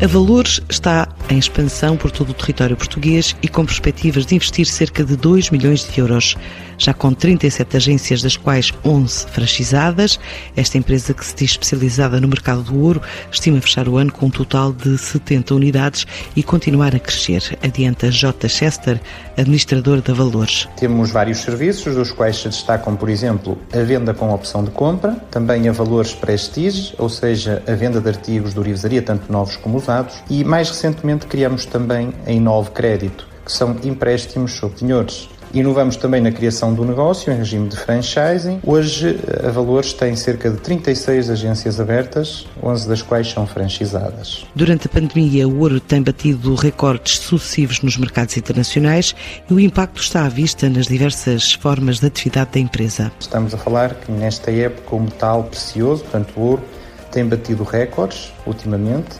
A Valores está em expansão por todo o território português e com perspectivas de investir cerca de 2 milhões de euros. Já com 37 agências, das quais 11 franchisadas, esta empresa que se diz especializada no mercado do ouro estima fechar o ano com um total de 70 unidades e continuar a crescer. Adianta J. Chester, administrador da Valores. Temos vários serviços, dos quais se destacam, por exemplo, a venda com opção de compra, também a Valores Prestige, ou seja, a venda de artigos de orivesaria, tanto novos como usados, e mais recentemente criamos também a Inove Crédito, que são empréstimos sob penhores. Inovamos também na criação do negócio em regime de franchising. Hoje, a Valores tem cerca de 36 agências abertas, 11 das quais são franchisadas. Durante a pandemia, o ouro tem batido recordes sucessivos nos mercados internacionais e o impacto está à vista nas diversas formas de atividade da empresa. Estamos a falar que nesta época o metal precioso, portanto o ouro, tem batido recordes ultimamente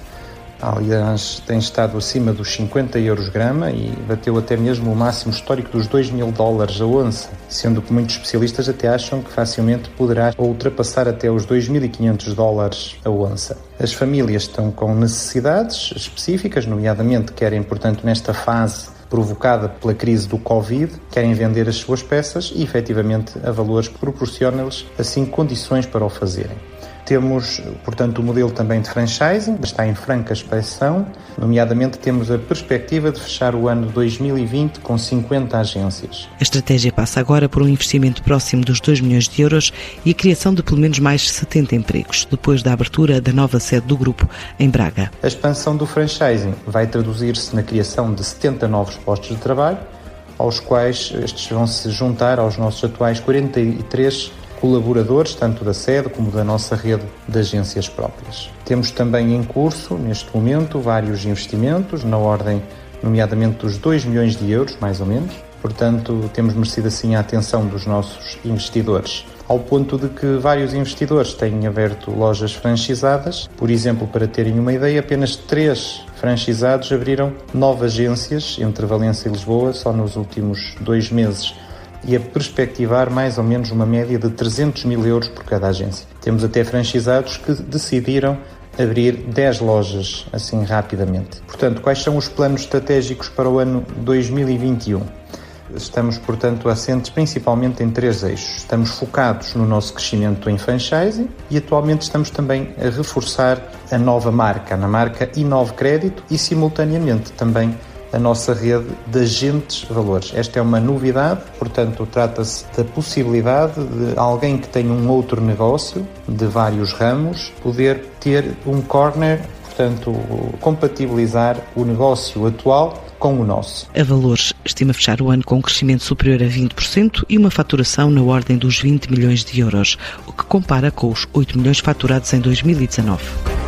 Aliás, tem estado acima dos 50 euros grama e bateu até mesmo o máximo histórico dos 2 mil dólares a onça, sendo que muitos especialistas até acham que facilmente poderá ultrapassar até os 2.500 dólares a onça. As famílias estão com necessidades específicas, nomeadamente querem, portanto, nesta fase provocada pela crise do Covid, querem vender as suas peças e, efetivamente, a valores proporciona-lhes, assim, condições para o fazerem. Temos, portanto, o modelo também de franchising, está em franca expansão, nomeadamente temos a perspectiva de fechar o ano 2020 com 50 agências. A estratégia passa agora por um investimento próximo dos 2 milhões de euros e a criação de pelo menos mais 70 empregos, depois da abertura da nova sede do grupo em Braga. A expansão do franchising vai traduzir-se na criação de 70 novos postos de trabalho, aos quais estes vão se juntar aos nossos atuais 43 colaboradores, tanto da sede como da nossa rede de agências próprias. Temos também em curso, neste momento, vários investimentos, na ordem, nomeadamente, dos 2 milhões de euros, mais ou menos. Portanto, temos merecido assim a atenção dos nossos investidores ao ponto de que vários investidores têm aberto lojas franchisadas. Por exemplo, para terem uma ideia, apenas três franchisados abriram nove agências entre Valência e Lisboa só nos últimos dois meses e a perspectivar mais ou menos uma média de 300 mil euros por cada agência. Temos até franchisados que decidiram abrir 10 lojas assim rapidamente. Portanto, quais são os planos estratégicos para o ano 2021? Estamos, portanto, assentes principalmente em três eixos. Estamos focados no nosso crescimento em franchising e atualmente estamos também a reforçar a nova marca, na marca Inove Crédito e simultaneamente também a nossa rede de agentes valores. Esta é uma novidade, portanto, trata-se da possibilidade de alguém que tem um outro negócio de vários ramos poder ter um corner, portanto, compatibilizar o negócio atual com o nosso. A Valores estima fechar o ano com um crescimento superior a 20% e uma faturação na ordem dos 20 milhões de euros, o que compara com os 8 milhões faturados em 2019.